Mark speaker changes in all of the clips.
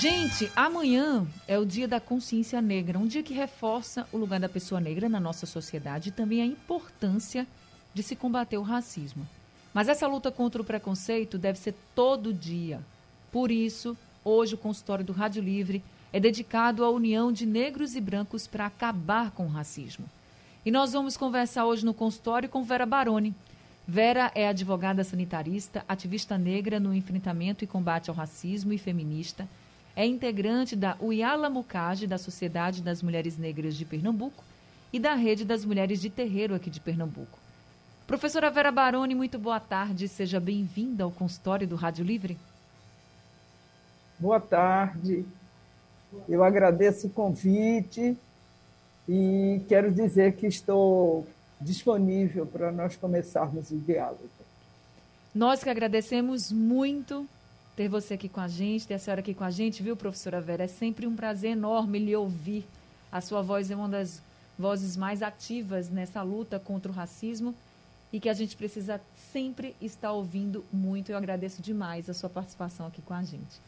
Speaker 1: Gente, amanhã é o Dia da Consciência Negra, um dia que reforça o lugar da pessoa negra na nossa sociedade e também a importância de se combater o racismo. Mas essa luta contra o preconceito deve ser todo dia. Por isso, hoje o consultório do Rádio Livre é dedicado à união de negros e brancos para acabar com o racismo. E nós vamos conversar hoje no consultório com Vera Baroni. Vera é advogada sanitarista, ativista negra no enfrentamento e combate ao racismo e feminista é integrante da Uyala Mukage, da Sociedade das Mulheres Negras de Pernambuco, e da Rede das Mulheres de Terreiro aqui de Pernambuco. Professora Vera Baroni, muito boa tarde. Seja bem-vinda ao consultório do Rádio Livre.
Speaker 2: Boa tarde. Eu agradeço o convite e quero dizer que estou disponível para nós começarmos o diálogo.
Speaker 1: Nós que agradecemos muito ter você aqui com a gente, ter a senhora aqui com a gente, viu, professora Vera? É sempre um prazer enorme lhe ouvir. A sua voz é uma das vozes mais ativas nessa luta contra o racismo e que a gente precisa sempre estar ouvindo muito. Eu agradeço demais a sua participação aqui com a gente.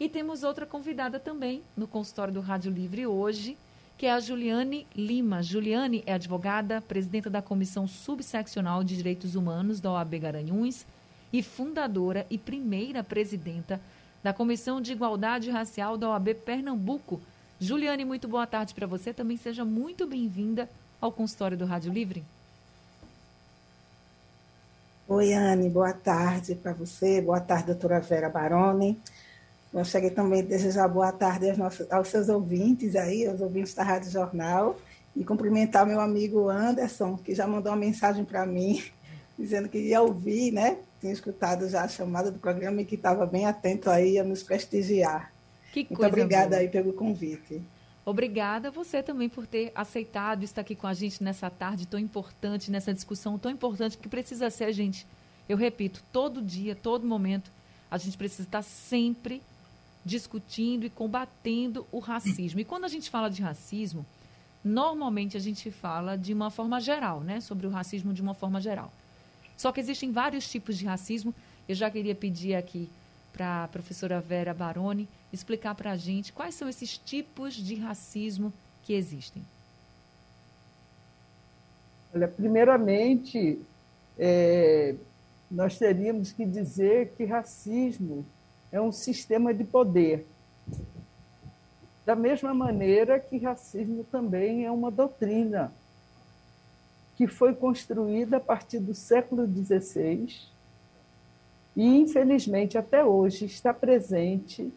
Speaker 1: E temos outra convidada também no consultório do Rádio Livre hoje, que é a Juliane Lima. Juliane é advogada, presidenta da Comissão Subseccional de Direitos Humanos da OAB Garanhuns e fundadora e primeira presidenta da Comissão de Igualdade Racial da OAB Pernambuco. Juliane, muito boa tarde para você. Também seja muito bem-vinda ao consultório do Rádio Livre.
Speaker 3: Oi, Anne, boa tarde para você. Boa tarde, doutora Vera Baroni. Gostaria também de desejar boa tarde aos, nossos, aos seus ouvintes aí, aos ouvintes da Rádio Jornal, e cumprimentar meu amigo Anderson, que já mandou uma mensagem para mim, dizendo que ia ouvir, né? Tinha escutado já a chamada do programa e que estava bem atento aí a nos prestigiar.
Speaker 1: Que
Speaker 3: Muito obrigada boa. aí pelo convite.
Speaker 1: Obrigada a você também por ter aceitado estar aqui com a gente nessa tarde tão importante, nessa discussão tão importante que precisa ser a gente. Eu repito, todo dia, todo momento, a gente precisa estar sempre discutindo e combatendo o racismo. E quando a gente fala de racismo, normalmente a gente fala de uma forma geral, né? Sobre o racismo de uma forma geral. Só que existem vários tipos de racismo. Eu já queria pedir aqui para a professora Vera Baroni explicar para a gente quais são esses tipos de racismo que existem.
Speaker 2: Olha, primeiramente, é, nós teríamos que dizer que racismo é um sistema de poder. Da mesma maneira que racismo também é uma doutrina que foi construída a partir do século XVI e, infelizmente, até hoje está presente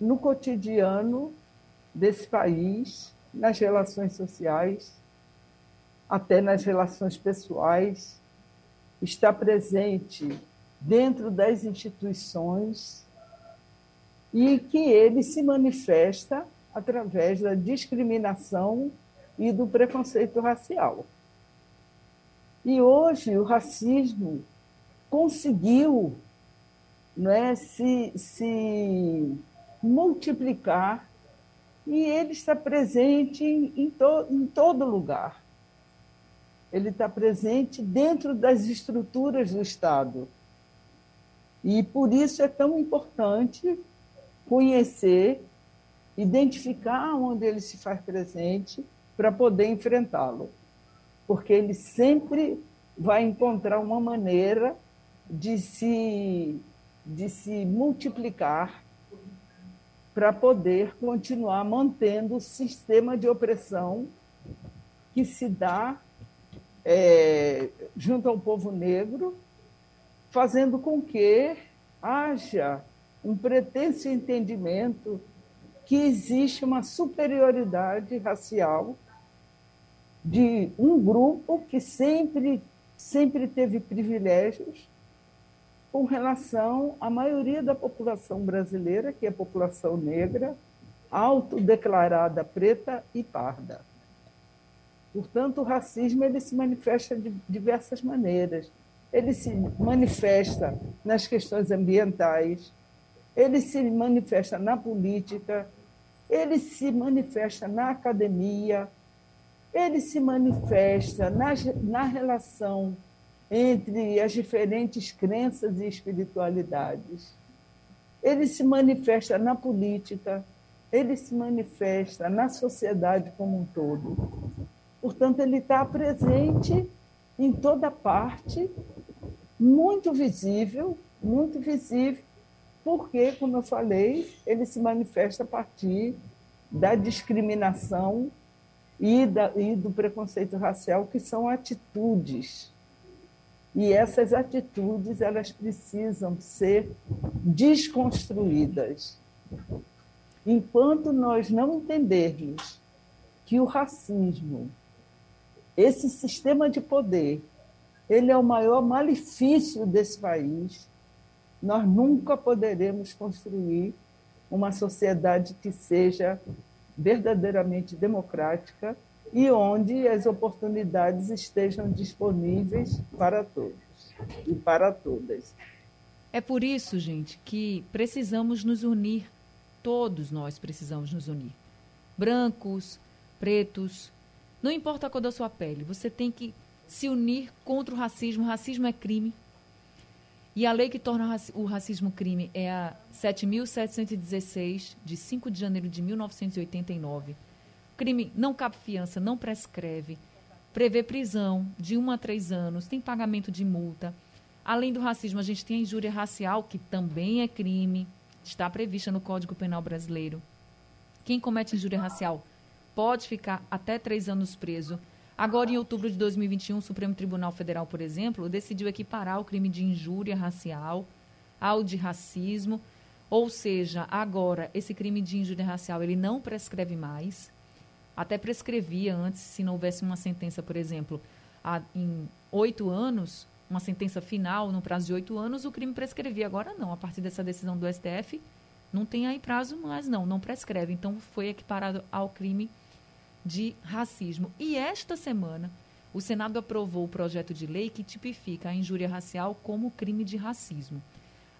Speaker 2: no cotidiano desse país, nas relações sociais, até nas relações pessoais, está presente dentro das instituições e que ele se manifesta através da discriminação e do preconceito racial. E hoje o racismo conseguiu é, se, se multiplicar e ele está presente em, em, to, em todo lugar. Ele está presente dentro das estruturas do Estado. E por isso é tão importante conhecer, identificar onde ele se faz presente para poder enfrentá-lo porque ele sempre vai encontrar uma maneira de se, de se multiplicar para poder continuar mantendo o sistema de opressão que se dá é, junto ao povo negro, fazendo com que haja um pretenso entendimento que existe uma superioridade racial de um grupo que sempre, sempre teve privilégios com relação à maioria da população brasileira, que é a população negra, autodeclarada preta e parda. Portanto, o racismo ele se manifesta de diversas maneiras. Ele se manifesta nas questões ambientais, ele se manifesta na política, ele se manifesta na academia, ele se manifesta na, na relação entre as diferentes crenças e espiritualidades. Ele se manifesta na política, ele se manifesta na sociedade como um todo. Portanto, ele está presente em toda parte, muito visível, muito visível, porque, como eu falei, ele se manifesta a partir da discriminação e, da, e do preconceito racial, que são atitudes. E essas atitudes elas precisam ser desconstruídas. Enquanto nós não entendermos que o racismo, esse sistema de poder, ele é o maior malefício desse país, nós nunca poderemos construir uma sociedade que seja verdadeiramente democrática e onde as oportunidades estejam disponíveis para todos e para todas.
Speaker 1: É por isso, gente, que precisamos nos unir, todos nós precisamos nos unir. Brancos, pretos, não importa a cor da sua pele, você tem que se unir contra o racismo. O racismo é crime. E a lei que torna o racismo crime é a 7.716, de 5 de janeiro de 1989. Crime não cabe fiança, não prescreve, prevê prisão de 1 a 3 anos, tem pagamento de multa. Além do racismo, a gente tem a injúria racial, que também é crime, está prevista no Código Penal Brasileiro. Quem comete injúria racial pode ficar até três anos preso Agora, em outubro de 2021, o Supremo Tribunal Federal, por exemplo, decidiu equiparar o crime de injúria racial ao de racismo. Ou seja, agora, esse crime de injúria racial ele não prescreve mais. Até prescrevia antes, se não houvesse uma sentença, por exemplo, há, em oito anos, uma sentença final no prazo de oito anos, o crime prescrevia. Agora não, a partir dessa decisão do STF, não tem aí prazo mais, não, não prescreve. Então, foi equiparado ao crime de racismo. E esta semana, o Senado aprovou o projeto de lei que tipifica a injúria racial como crime de racismo.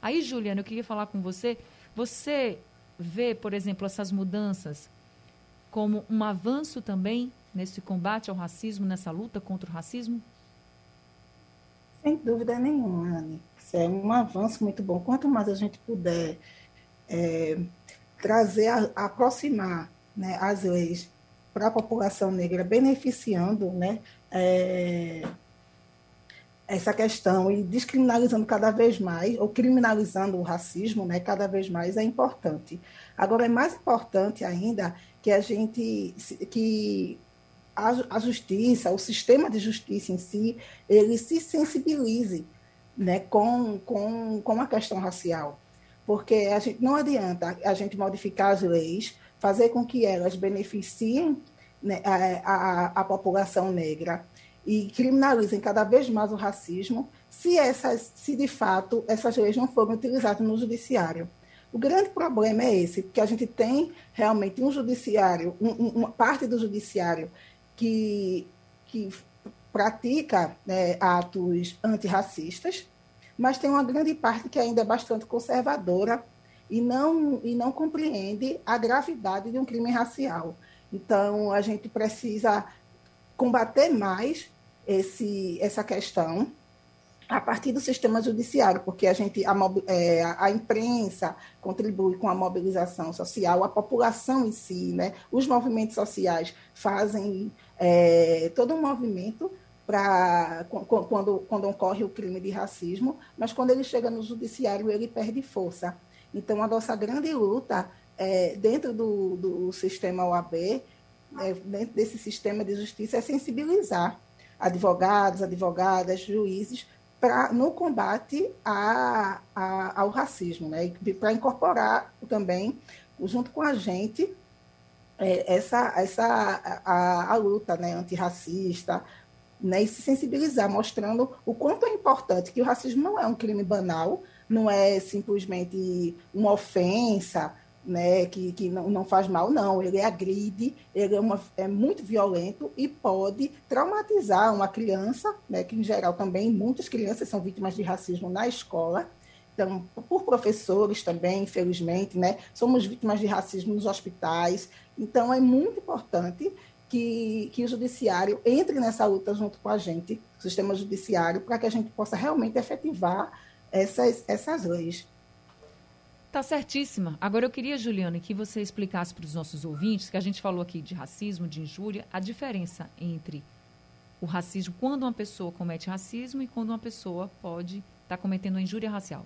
Speaker 1: Aí, Juliana, eu queria falar com você. Você vê, por exemplo, essas mudanças como um avanço também nesse combate ao racismo, nessa luta contra o racismo?
Speaker 3: Sem dúvida nenhuma, Anne. Isso é um avanço muito bom. Quanto mais a gente puder é, trazer, a, aproximar né, as leis para a população negra, beneficiando né, é, essa questão e descriminalizando cada vez mais, ou criminalizando o racismo né, cada vez mais, é importante. Agora, é mais importante ainda que a gente, que a, a justiça, o sistema de justiça em si, ele se sensibilize né, com, com, com a questão racial. Porque a gente, não adianta a gente modificar as leis, fazer com que elas beneficiem né, a, a, a, população negra e criminalizem cada vez mais o racismo, se, essas, se de fato essas leis não forem utilizadas no judiciário. O grande problema é esse, porque a gente tem realmente um judiciário, um, uma parte do judiciário que, que pratica né, atos antirracistas, mas tem uma grande parte que ainda é bastante conservadora e não, e não compreende a gravidade de um crime racial. Então, a gente precisa combater mais esse, essa questão a partir do sistema judiciário, porque a gente a, é, a, imprensa contribui com a mobilização social, a população em si, né? Os movimentos sociais fazem é, todo um movimento para quando, quando ocorre o crime de racismo, mas quando ele chega no judiciário ele perde força. Então, a nossa grande luta é, dentro do, do sistema OAB, é, dentro desse sistema de justiça, é sensibilizar advogados, advogadas, juízes, pra, no combate a, a, ao racismo, né? para incorporar também, junto com a gente, é, essa, essa a, a, luta né, antirracista, né, e se sensibilizar, mostrando o quanto é importante que o racismo não é um crime banal, não é simplesmente uma ofensa, né, que, que não, não faz mal, não. Ele agride, ele é, uma, é muito violento e pode traumatizar uma criança, né, que em geral também muitas crianças são vítimas de racismo na escola. Então, por professores também, infelizmente, né, somos vítimas de racismo nos hospitais. Então, é muito importante que, que o judiciário entre nessa luta junto com a gente, o sistema judiciário, para que a gente possa realmente efetivar essas, essas leis.
Speaker 1: Tá certíssima. Agora eu queria, Juliana, que você explicasse para os nossos ouvintes, que a gente falou aqui de racismo, de injúria, a diferença entre o racismo, quando uma pessoa comete racismo e quando uma pessoa pode estar tá cometendo uma injúria racial.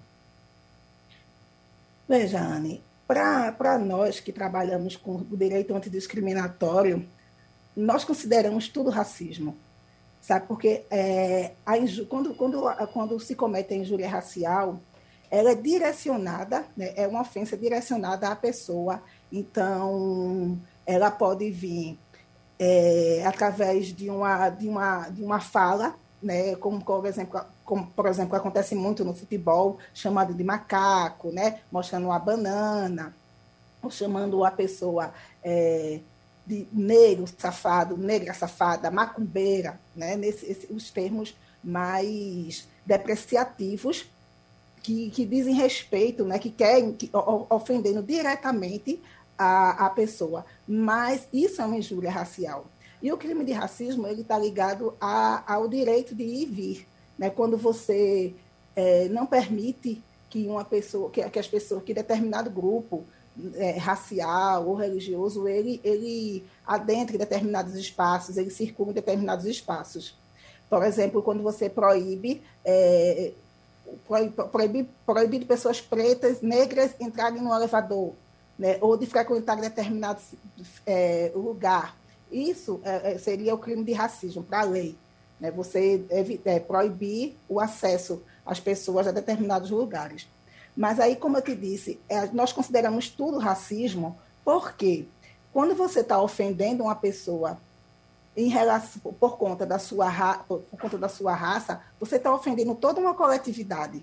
Speaker 3: Veja, Anne, para nós que trabalhamos com o direito antidiscriminatório, nós consideramos tudo racismo, sabe? Porque é, a quando, quando, quando se comete a injúria racial, ela é direcionada, né, é uma ofensa direcionada à pessoa, então ela pode vir é, através de uma, de, uma, de uma fala, né, como, por exemplo, como, por exemplo, acontece muito no futebol, chamado de macaco, né, mostrando uma banana, ou chamando a pessoa é, de negro safado, negra safada, macumbeira, né, nesse, esse, os termos mais depreciativos que, que dizem respeito, né, que querem, que, ofendendo diretamente a, a pessoa. Mas isso é uma injúria racial. E o crime de racismo ele está ligado a, ao direito de ir e vir. Né? Quando você é, não permite que uma pessoa, que, que as pessoas, que determinado grupo é, racial ou religioso, ele, ele adentre determinados espaços, ele circula em determinados espaços. Por exemplo, quando você proíbe é, proibir, proibir pessoas pretas, negras entrarem no elevador, né, ou de frequentar determinado é, lugar. Isso é, é seria o crime de racismo para a lei. Né, você deve é, proibir o acesso às pessoas a determinados lugares. Mas aí, como eu te disse, é, nós consideramos tudo racismo, porque quando você está ofendendo uma pessoa em relação, por conta da sua ra, por, por conta da sua raça, você está ofendendo toda uma coletividade.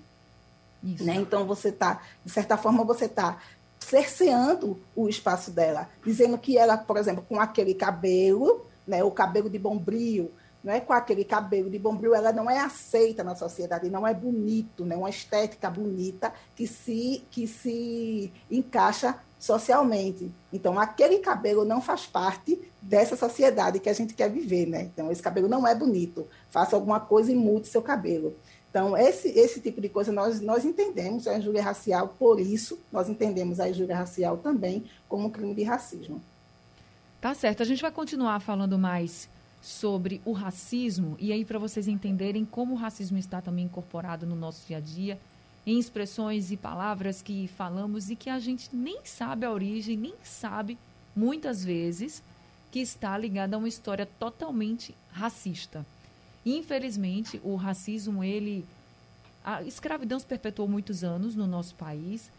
Speaker 3: Né? Então você está, de certa forma, você está cerceando o espaço dela, dizendo que ela, por exemplo, com aquele cabelo, né, o cabelo de bombril, não é com aquele cabelo de bombril, ela não é aceita na sociedade, não é bonito, né, uma estética bonita que se que se encaixa socialmente. Então, aquele cabelo não faz parte dessa sociedade que a gente quer viver, né? Então, esse cabelo não é bonito. Faça alguma coisa e mude seu cabelo. Então, esse, esse tipo de coisa nós, nós entendemos a injúria racial, por isso, nós entendemos a injúria racial também como crime de racismo.
Speaker 1: Tá certo. A gente vai continuar falando mais sobre o racismo e aí para vocês entenderem como o racismo está também incorporado no nosso dia a dia em expressões e palavras que falamos e que a gente nem sabe a origem, nem sabe, muitas vezes, que está ligada a uma história totalmente racista. Infelizmente, o racismo, ele. A escravidão se perpetuou muitos anos no nosso país.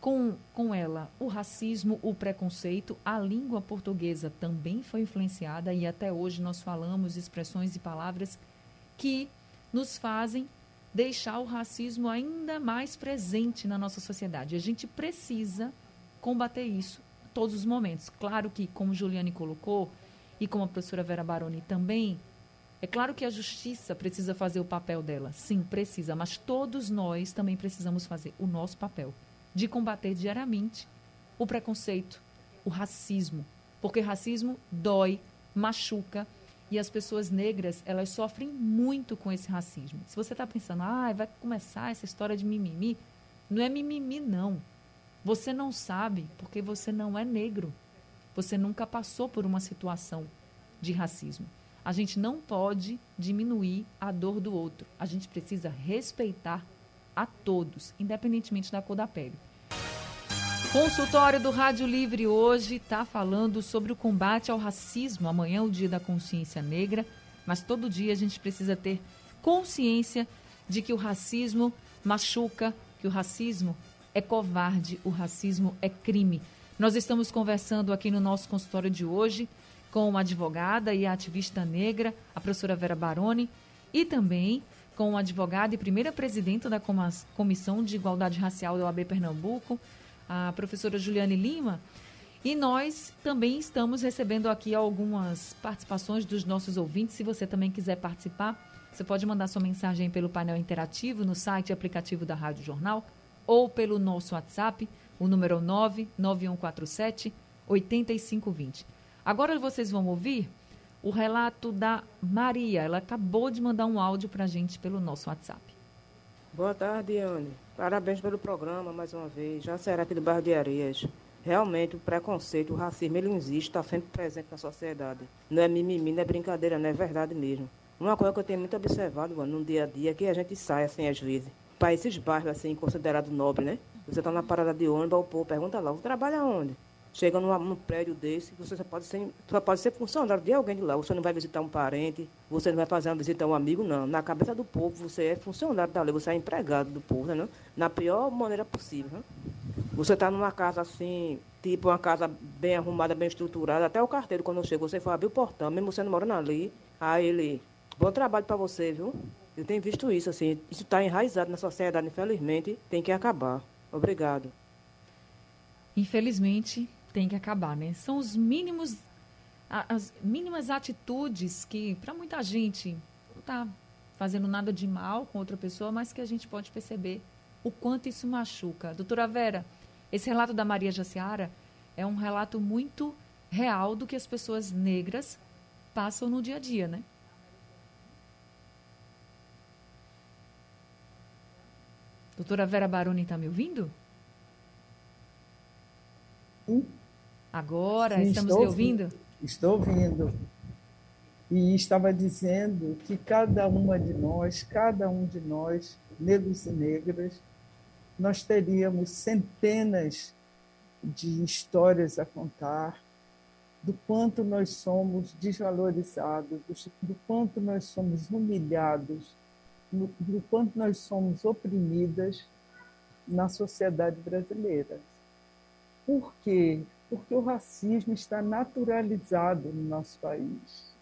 Speaker 1: Com, com ela, o racismo, o preconceito, a língua portuguesa também foi influenciada e até hoje nós falamos expressões e palavras que nos fazem deixar o racismo ainda mais presente na nossa sociedade. A gente precisa combater isso todos os momentos. Claro que, como Juliane colocou, e como a professora Vera Baroni também, é claro que a justiça precisa fazer o papel dela. Sim, precisa, mas todos nós também precisamos fazer o nosso papel de combater diariamente o preconceito, o racismo, porque racismo dói, machuca, e as pessoas negras, elas sofrem muito com esse racismo. Se você está pensando, ah, vai começar essa história de mimimi, não é mimimi, não. Você não sabe porque você não é negro. Você nunca passou por uma situação de racismo. A gente não pode diminuir a dor do outro. A gente precisa respeitar a todos, independentemente da cor da pele. Consultório do Rádio Livre hoje está falando sobre o combate ao racismo. Amanhã é o dia da consciência negra, mas todo dia a gente precisa ter consciência de que o racismo machuca, que o racismo é covarde, o racismo é crime. Nós estamos conversando aqui no nosso consultório de hoje com uma advogada e ativista negra, a professora Vera Baroni, e também com uma advogada e primeira presidenta da Comissão de Igualdade Racial da OAB Pernambuco, a professora Juliane Lima. E nós também estamos recebendo aqui algumas participações dos nossos ouvintes. Se você também quiser participar, você pode mandar sua mensagem pelo painel interativo no site e aplicativo da Rádio Jornal ou pelo nosso WhatsApp, o número 99147 8520. Agora vocês vão ouvir o relato da Maria. Ela acabou de mandar um áudio para a gente pelo nosso WhatsApp.
Speaker 4: Boa tarde, Anne. Parabéns pelo programa mais uma vez. Já será aqui do bairro de Areias. Realmente, o preconceito, o racismo, ele existe, está sempre presente na sociedade. Não é mimimi, não é brincadeira, não é verdade mesmo. Uma coisa que eu tenho muito observado, mano, no dia a dia, é que a gente sai, assim, às vezes, para esses bairros, assim, considerados nobres, né? Você está na parada de ônibus, o povo pergunta lá, você trabalha onde? Chega numa, num prédio desse, você só pode, ser, só pode ser funcionário de alguém de lá. Você não vai visitar um parente, você não vai fazer uma visita a um amigo, não. Na cabeça do povo, você é funcionário da lei, você é empregado do povo, né? Na pior maneira possível. Né? Você está numa casa assim, tipo uma casa bem arrumada, bem estruturada, até o carteiro, quando chega, você for abrir o portão, mesmo você não morando ali, aí ele, bom trabalho para você, viu? Eu tenho visto isso, assim, isso está enraizado na sociedade, infelizmente, tem que acabar. Obrigado.
Speaker 1: Infelizmente, tem que acabar, né? São os mínimos, as mínimas atitudes que, para muita gente, não está fazendo nada de mal com outra pessoa, mas que a gente pode perceber o quanto isso machuca. Doutora Vera, esse relato da Maria Jaciara é um relato muito real do que as pessoas negras passam no dia a dia, né? Doutora Vera Baroni está me ouvindo?
Speaker 2: Sim.
Speaker 1: Agora, estamos ouvindo? ouvindo?
Speaker 2: Estou ouvindo. E estava dizendo que cada uma de nós, cada um de nós, negros e negras, nós teríamos centenas de histórias a contar do quanto nós somos desvalorizados, do quanto nós somos humilhados, do quanto nós somos oprimidas na sociedade brasileira. Por quê? Porque o racismo está naturalizado no nosso país.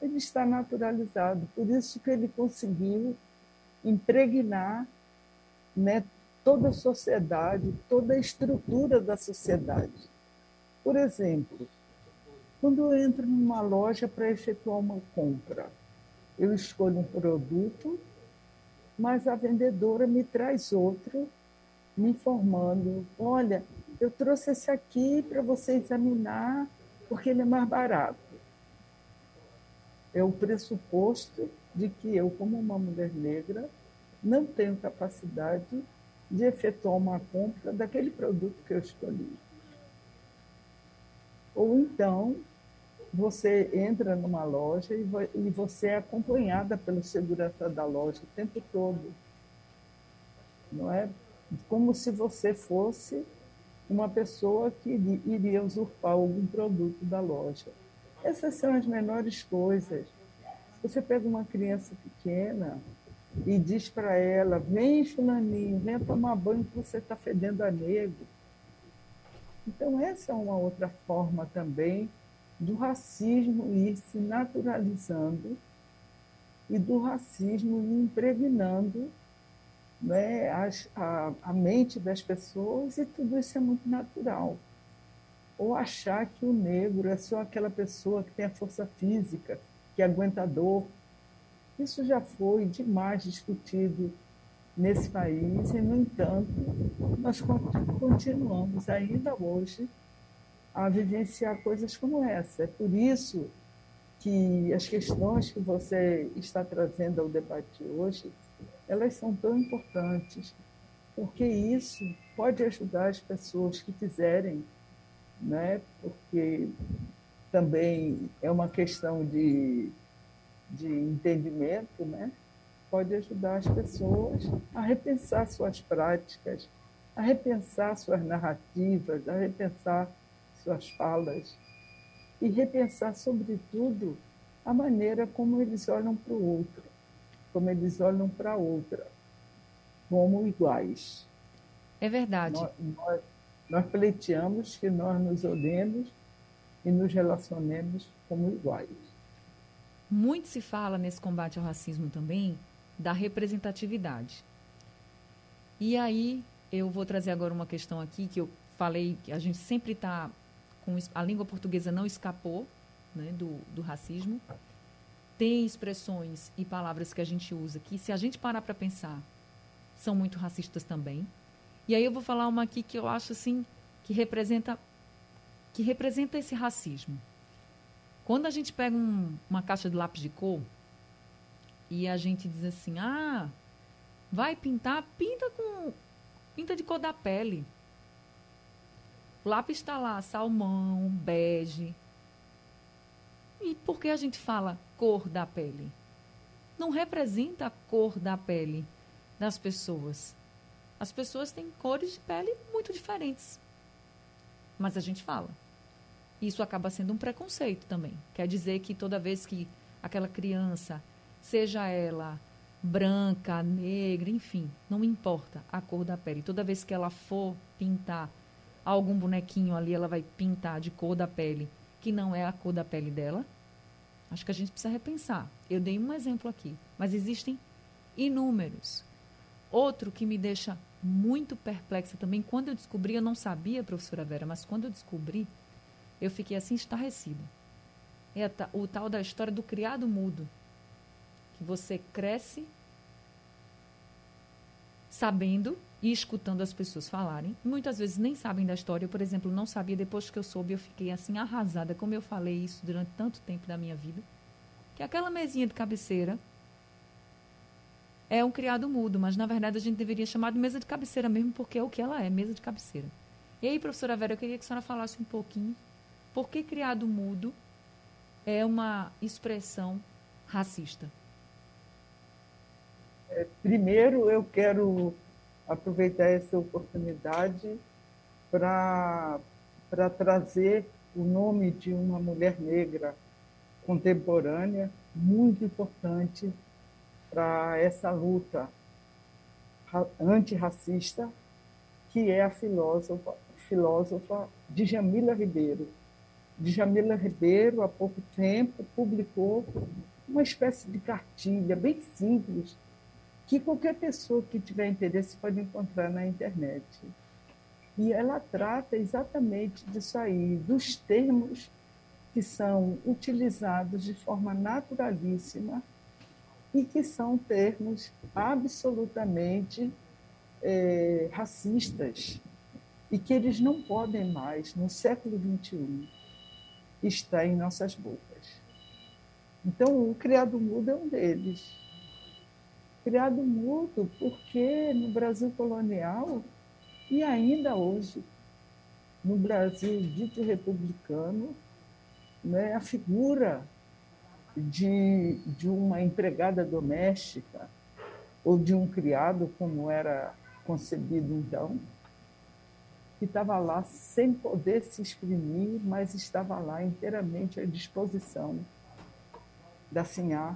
Speaker 2: Ele está naturalizado, por isso que ele conseguiu impregnar né, toda a sociedade, toda a estrutura da sociedade. Por exemplo, quando eu entro numa loja para efetuar uma compra, eu escolho um produto, mas a vendedora me traz outro, me informando: olha, eu trouxe esse aqui para você examinar, porque ele é mais barato. É o pressuposto de que eu, como uma mulher negra, não tenho capacidade de efetuar uma compra daquele produto que eu escolhi. Ou então, você entra numa loja e você é acompanhada pelo segurança da loja o tempo todo. Não é? Como se você fosse uma pessoa que iria usurpar algum produto da loja. Essas são as menores coisas. Você pega uma criança pequena, e diz para ela: vem, Fulaninho, vem tomar banho que você está fedendo a negro. Então, essa é uma outra forma também do racismo ir se naturalizando e do racismo ir impregnando né, a, a mente das pessoas, e tudo isso é muito natural. Ou achar que o negro é só aquela pessoa que tem a força física, que aguenta dor, isso já foi demais discutido nesse país e, no entanto, nós continuamos ainda hoje a vivenciar coisas como essa. É por isso que as questões que você está trazendo ao debate hoje, elas são tão importantes, porque isso pode ajudar as pessoas que quiserem, né? porque também é uma questão de de entendimento, né, pode ajudar as pessoas a repensar suas práticas, a repensar suas narrativas, a repensar suas falas e repensar, sobretudo, a maneira como eles olham para o outro, como eles olham para a outra, como iguais.
Speaker 1: É verdade.
Speaker 2: Nós, nós, nós pleiteamos que nós nos olhemos e nos relacionemos como iguais.
Speaker 1: Muito se fala nesse combate ao racismo também da representatividade. E aí eu vou trazer agora uma questão aqui que eu falei que a gente sempre está com a língua portuguesa não escapou né, do, do racismo. Tem expressões e palavras que a gente usa que, se a gente parar para pensar, são muito racistas também. E aí eu vou falar uma aqui que eu acho assim que representa que representa esse racismo. Quando a gente pega um, uma caixa de lápis de cor e a gente diz assim: "Ah, vai pintar, pinta com pinta de cor da pele". O lápis está lá, salmão, bege. E por que a gente fala cor da pele? Não representa a cor da pele das pessoas. As pessoas têm cores de pele muito diferentes. Mas a gente fala. Isso acaba sendo um preconceito também. Quer dizer que toda vez que aquela criança, seja ela branca, negra, enfim, não importa a cor da pele, toda vez que ela for pintar algum bonequinho ali, ela vai pintar de cor da pele que não é a cor da pele dela. Acho que a gente precisa repensar. Eu dei um exemplo aqui, mas existem inúmeros. Outro que me deixa muito perplexa também, quando eu descobri, eu não sabia, professora Vera, mas quando eu descobri, eu fiquei assim estarrecida. É o tal da história do criado mudo. Que você cresce sabendo e escutando as pessoas falarem. Muitas vezes nem sabem da história. Eu, por exemplo, não sabia, depois que eu soube, eu fiquei assim arrasada, como eu falei isso durante tanto tempo da minha vida. Que aquela mesinha de cabeceira é um criado mudo, mas na verdade a gente deveria chamar de mesa de cabeceira mesmo, porque é o que ela é, mesa de cabeceira. E aí, professora Vera, eu queria que a senhora falasse um pouquinho por que criado mudo é uma expressão racista.
Speaker 2: É, primeiro, eu quero aproveitar essa oportunidade para trazer o nome de uma mulher negra contemporânea muito importante para essa luta antirracista, que é a filósofa, filósofa Djamila Ribeiro. Djamila Ribeiro, há pouco tempo, publicou uma espécie de cartilha bem simples, que qualquer pessoa que tiver interesse pode encontrar na internet. E ela trata exatamente disso aí, dos termos que são utilizados de forma naturalíssima e que são termos absolutamente é, racistas e que eles não podem mais, no século XXI, estar em nossas bocas. Então, o criado mudo é um deles. Criado mudo porque no Brasil colonial e ainda hoje, no Brasil dito republicano, né, a figura de, de uma empregada doméstica ou de um criado, como era concebido então, que estava lá sem poder se exprimir, mas estava lá inteiramente à disposição da Sinhá,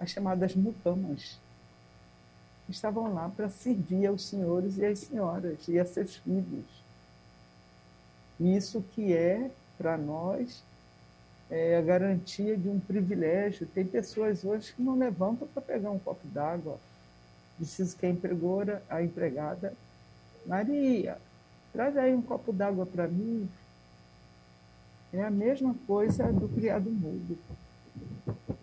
Speaker 2: as chamadas mucamas. Estavam lá para servir aos senhores e às senhoras e a seus filhos. Isso que é, para nós, é a garantia de um privilégio. Tem pessoas hoje que não levantam para pegar um copo d'água. Preciso que a empregora, a empregada, Maria, traz aí um copo d'água para mim. É a mesma coisa do criado mudo.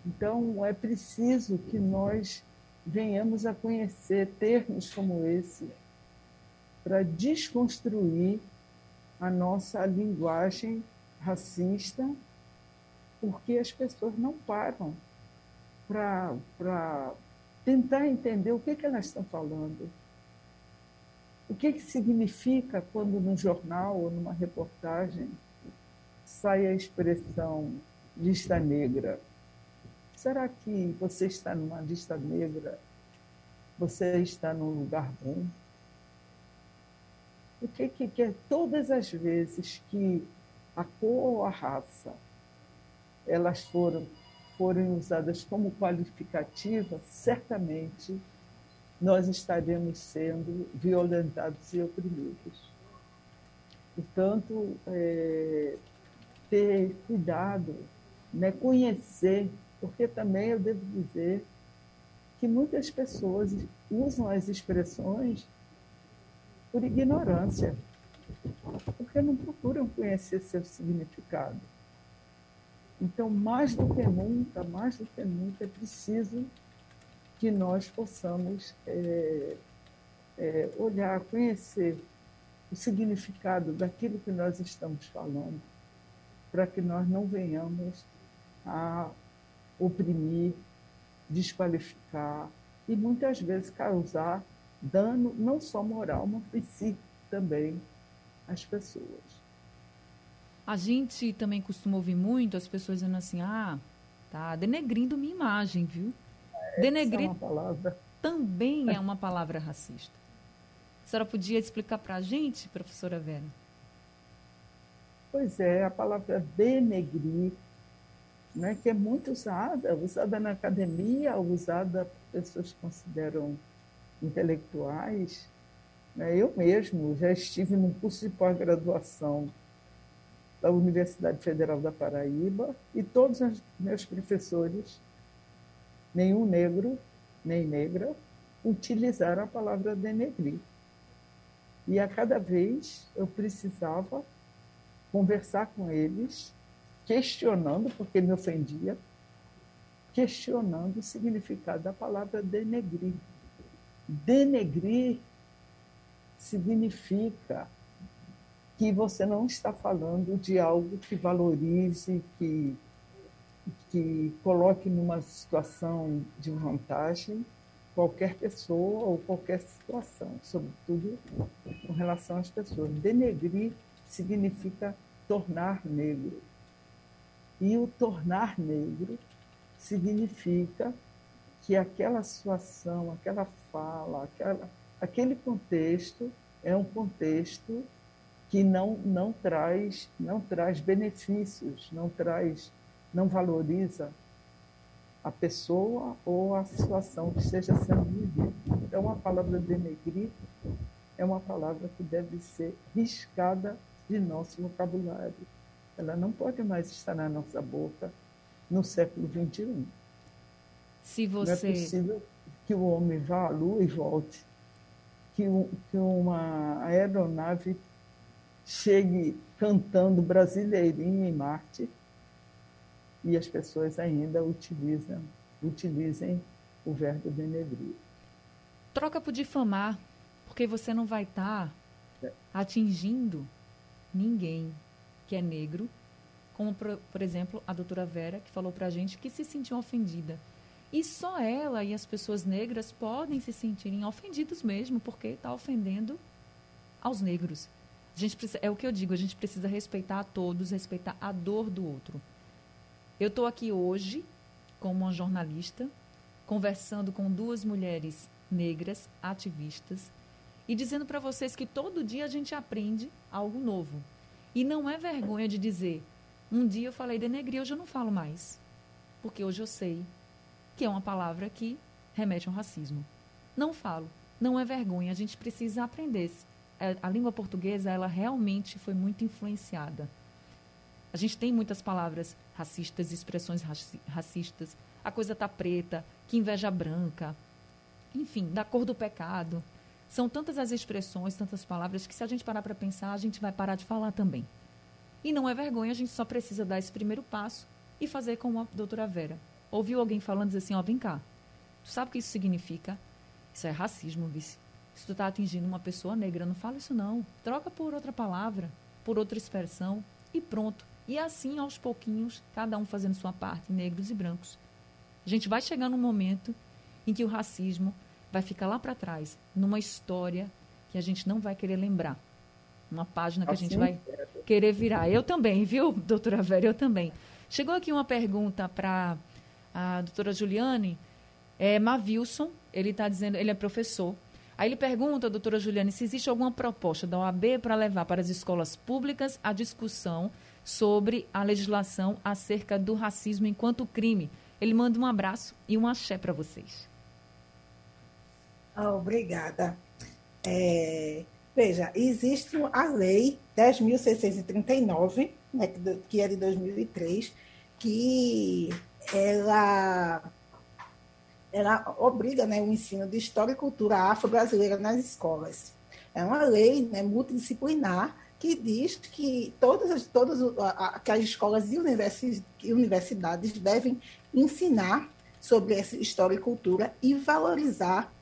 Speaker 2: Então, é preciso que nós venhamos a conhecer termos como esse para desconstruir a nossa linguagem racista porque as pessoas não param para tentar entender o que, que elas estão falando. O que, que significa quando no jornal ou numa reportagem sai a expressão lista negra? Será que você está numa lista negra? Você está num lugar bom? O que, que é todas as vezes que a cor ou a raça elas foram, forem usadas como qualificativa, certamente nós estaremos sendo violentados e oprimidos. Portanto, é, ter cuidado, né, conhecer, porque também eu devo dizer que muitas pessoas usam as expressões por ignorância, porque não procuram conhecer seu significado. Então, mais do que nunca, mais do que nunca, é preciso que nós possamos é, é, olhar, conhecer o significado daquilo que nós estamos falando, para que nós não venhamos a oprimir, desqualificar e muitas vezes causar dano não só moral, mas psíquico também às pessoas.
Speaker 1: A gente também costuma ouvir muito as pessoas dizendo assim: ah, tá denegrindo minha imagem, viu?
Speaker 2: É, Denegrir é
Speaker 1: também é uma palavra racista. A senhora podia explicar para a gente, professora Vera?
Speaker 2: Pois é, a palavra denegrir, né, que é muito usada, usada na academia, usada por pessoas que consideram intelectuais. Né? Eu mesmo já estive num curso de pós-graduação da Universidade Federal da Paraíba e todos os meus professores, nenhum negro nem negra, utilizaram a palavra denegrir. E a cada vez eu precisava conversar com eles, questionando, porque me ofendia, questionando o significado da palavra denegrir. Denegrir significa que você não está falando de algo que valorize, que, que coloque numa situação de vantagem, qualquer pessoa ou qualquer situação, sobretudo com relação às pessoas. Denegrir significa tornar negro. E o tornar negro significa que aquela situação, aquela fala, aquela, aquele contexto é um contexto que não, não traz não traz benefícios, não traz não valoriza a pessoa ou a situação que esteja sendo vivida. Então, a palavra denegrir é uma palavra que deve ser riscada de nosso vocabulário. Ela não pode mais estar na nossa boca no século XXI.
Speaker 1: Se você...
Speaker 2: Não é possível que o homem vá à Lua e volte, que, que uma aeronave chegue cantando brasileirinho em Marte e as pessoas ainda utilizam, utilizem o verbo denegrir.
Speaker 1: Troca por difamar, porque você não vai estar tá atingindo ninguém que é negro, como, por, por exemplo, a doutora Vera, que falou para a gente que se sentiu ofendida. E só ela e as pessoas negras podem se sentirem ofendidos mesmo, porque está ofendendo aos negros. A gente precisa, é o que eu digo, a gente precisa respeitar a todos, respeitar a dor do outro. Eu estou aqui hoje como uma jornalista, conversando com duas mulheres negras, ativistas, e dizendo para vocês que todo dia a gente aprende algo novo. E não é vergonha de dizer, um dia eu falei denegrir, hoje eu não falo mais. Porque hoje eu sei que é uma palavra que remete ao racismo. Não falo, não é vergonha, a gente precisa aprender. A língua portuguesa, ela realmente foi muito influenciada a gente tem muitas palavras racistas, expressões racistas. A coisa tá preta, que inveja branca. Enfim, da cor do pecado. São tantas as expressões, tantas palavras, que se a gente parar para pensar, a gente vai parar de falar também. E não é vergonha, a gente só precisa dar esse primeiro passo e fazer como a doutora Vera. Ouviu alguém falando assim, ó, vem cá. Tu sabe o que isso significa? Isso é racismo, vice. Se tu está atingindo uma pessoa negra, não fala isso não. Troca por outra palavra, por outra expressão e pronto. E assim, aos pouquinhos, cada um fazendo sua parte, negros e brancos. A gente vai chegar num momento em que o racismo vai ficar lá para trás, numa história que a gente não vai querer lembrar. Uma página que assim, a gente vai querer virar. Eu também, viu, doutora Vera? Eu também. Chegou aqui uma pergunta para a doutora Juliane. É, Mavilson, ele está dizendo, ele é professor. Aí ele pergunta, doutora Juliane, se existe alguma proposta da OAB para levar para as escolas públicas a discussão sobre a legislação acerca do racismo enquanto crime. Ele manda um abraço e um axé para vocês.
Speaker 3: Oh, obrigada. É, veja, existe a lei 10.639, né, que é de 2003, que ela, ela obriga né, o ensino de história e cultura afro-brasileira nas escolas. É uma lei né, multidisciplinar que diz que todas as, todas que as escolas e universidades devem ensinar sobre essa história e cultura e valorizar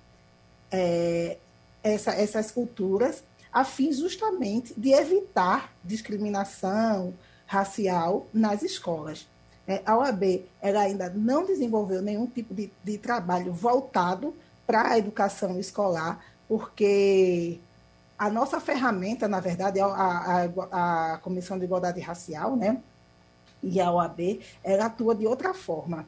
Speaker 3: é, essa, essas culturas a fim justamente de evitar discriminação racial nas escolas. É, a OAB ela ainda não desenvolveu nenhum tipo de, de trabalho voltado para a educação escolar, porque a nossa ferramenta, na verdade, a, a, a Comissão de Igualdade Racial, né? E a OAB, ela atua de outra forma,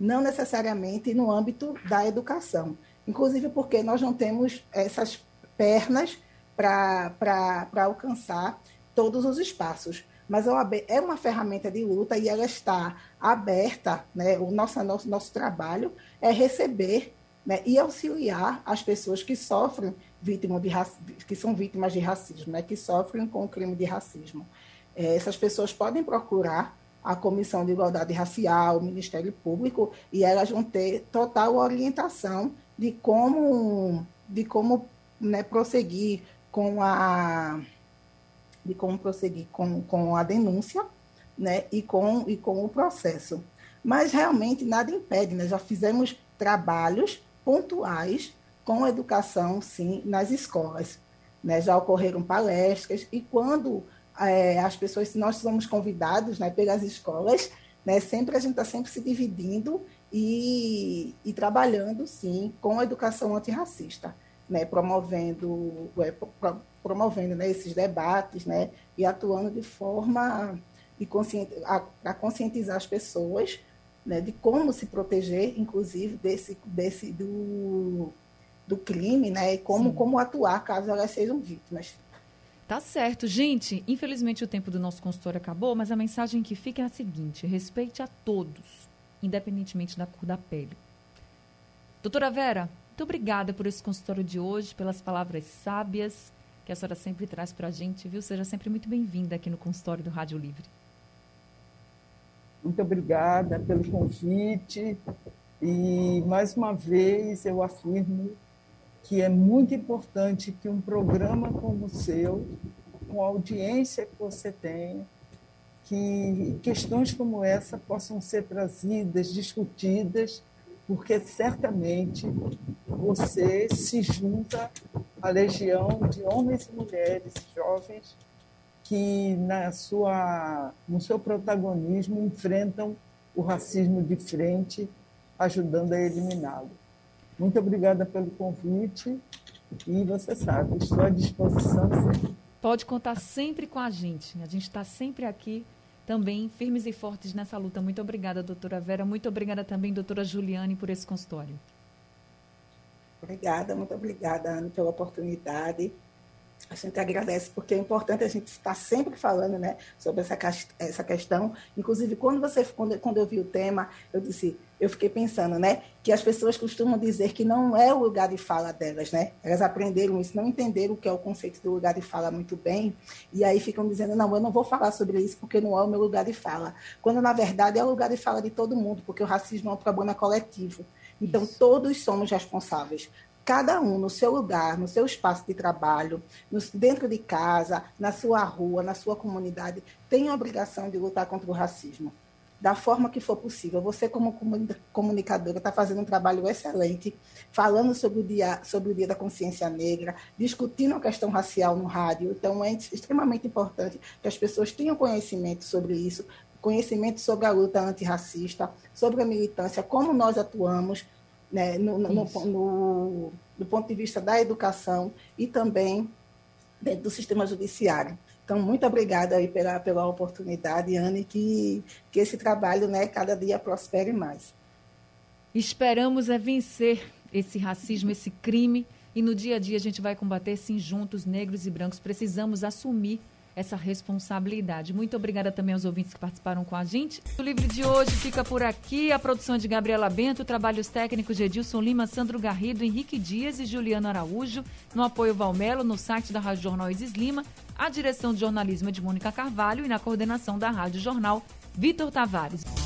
Speaker 3: não necessariamente no âmbito da educação. Inclusive porque nós não temos essas pernas para alcançar todos os espaços. Mas a OAB é uma ferramenta de luta e ela está aberta, né? o nosso, nosso, nosso trabalho é receber né? e auxiliar as pessoas que sofrem vítima de que são vítimas de racismo, né? que sofrem com o crime de racismo. É, essas pessoas podem procurar a Comissão de Igualdade Racial, o Ministério Público, e elas vão ter total orientação de como, de como né, prosseguir com a de como prosseguir com, com a denúncia né, e, com, e com o processo. Mas realmente nada impede, né? já fizemos trabalhos pontuais com educação, sim, nas escolas. Né? Já ocorreram palestras, e quando é, as pessoas, nós somos convidados né, pelas escolas, né, sempre a gente está sempre se dividindo e, e, trabalhando, sim, com a educação antirracista, né, promovendo, é, pro, promovendo né, esses debates né, e atuando de forma para conscientizar as pessoas né, de como se proteger, inclusive, desse, desse do, do crime, né, e como, como atuar caso elas sejam vítimas.
Speaker 1: Tá certo, gente. Infelizmente o tempo do nosso consultório acabou, mas a mensagem que fica é a seguinte: respeite a todos, independentemente da cor da pele. Doutora Vera, muito obrigada por esse consultório de hoje, pelas palavras sábias que a senhora sempre traz para a gente, viu? Seja sempre muito bem-vinda aqui no consultório do Rádio Livre.
Speaker 2: Muito obrigada pelo convite e, mais uma vez, eu afirmo que é muito importante que um programa como o seu, com a audiência que você tem, que questões como essa possam ser trazidas, discutidas, porque certamente você se junta à legião de homens e mulheres jovens que na sua, no seu protagonismo enfrentam o racismo de frente, ajudando a eliminá-lo. Muito obrigada pelo convite e você sabe, estou à disposição.
Speaker 1: Pode contar sempre com a gente. A gente está sempre aqui também firmes e fortes nessa luta. Muito obrigada, doutora Vera. Muito obrigada também, doutora Juliane, por esse consultório.
Speaker 3: Obrigada, muito obrigada, Ana, pela oportunidade a gente agradece, porque é importante a gente estar sempre falando né, sobre essa, essa questão. Inclusive, quando, você, quando, quando eu vi o tema, eu disse, eu fiquei pensando, né, que as pessoas costumam dizer que não é o lugar de fala delas, né? Elas aprenderam isso, não entenderam o que é o conceito do lugar de fala muito bem, e aí ficam dizendo, não, eu não vou falar sobre isso porque não é o meu lugar de fala. Quando, na verdade, é o lugar de fala de todo mundo, porque o racismo é um problema coletivo. Então, todos somos responsáveis cada um no seu lugar, no seu espaço de trabalho, no, dentro de casa, na sua rua, na sua comunidade, tem a obrigação de lutar contra o racismo, da forma que for possível. Você, como comunicadora, está fazendo um trabalho excelente, falando sobre o, dia, sobre o Dia da Consciência Negra, discutindo a questão racial no rádio. Então, é extremamente importante que as pessoas tenham conhecimento sobre isso, conhecimento sobre a luta antirracista, sobre a militância, como nós atuamos, né, no, no, no, do ponto de vista da educação e também dentro do sistema judiciário. Então, muito obrigada aí pela, pela oportunidade, Anne, que, que esse trabalho né, cada dia prospere mais.
Speaker 1: Esperamos é vencer esse racismo, esse crime, e no dia a dia a gente vai combater sim juntos, negros e brancos. Precisamos assumir essa responsabilidade. Muito obrigada também aos ouvintes que participaram com a gente. O livro de hoje fica por aqui. A produção é de Gabriela Bento, trabalhos técnicos de Edilson Lima, Sandro Garrido, Henrique Dias e Juliano Araújo. No apoio Valmelo, no site da Rádio Jornal Isis Lima, a direção de jornalismo é de Mônica Carvalho e na coordenação da Rádio Jornal, Vitor Tavares.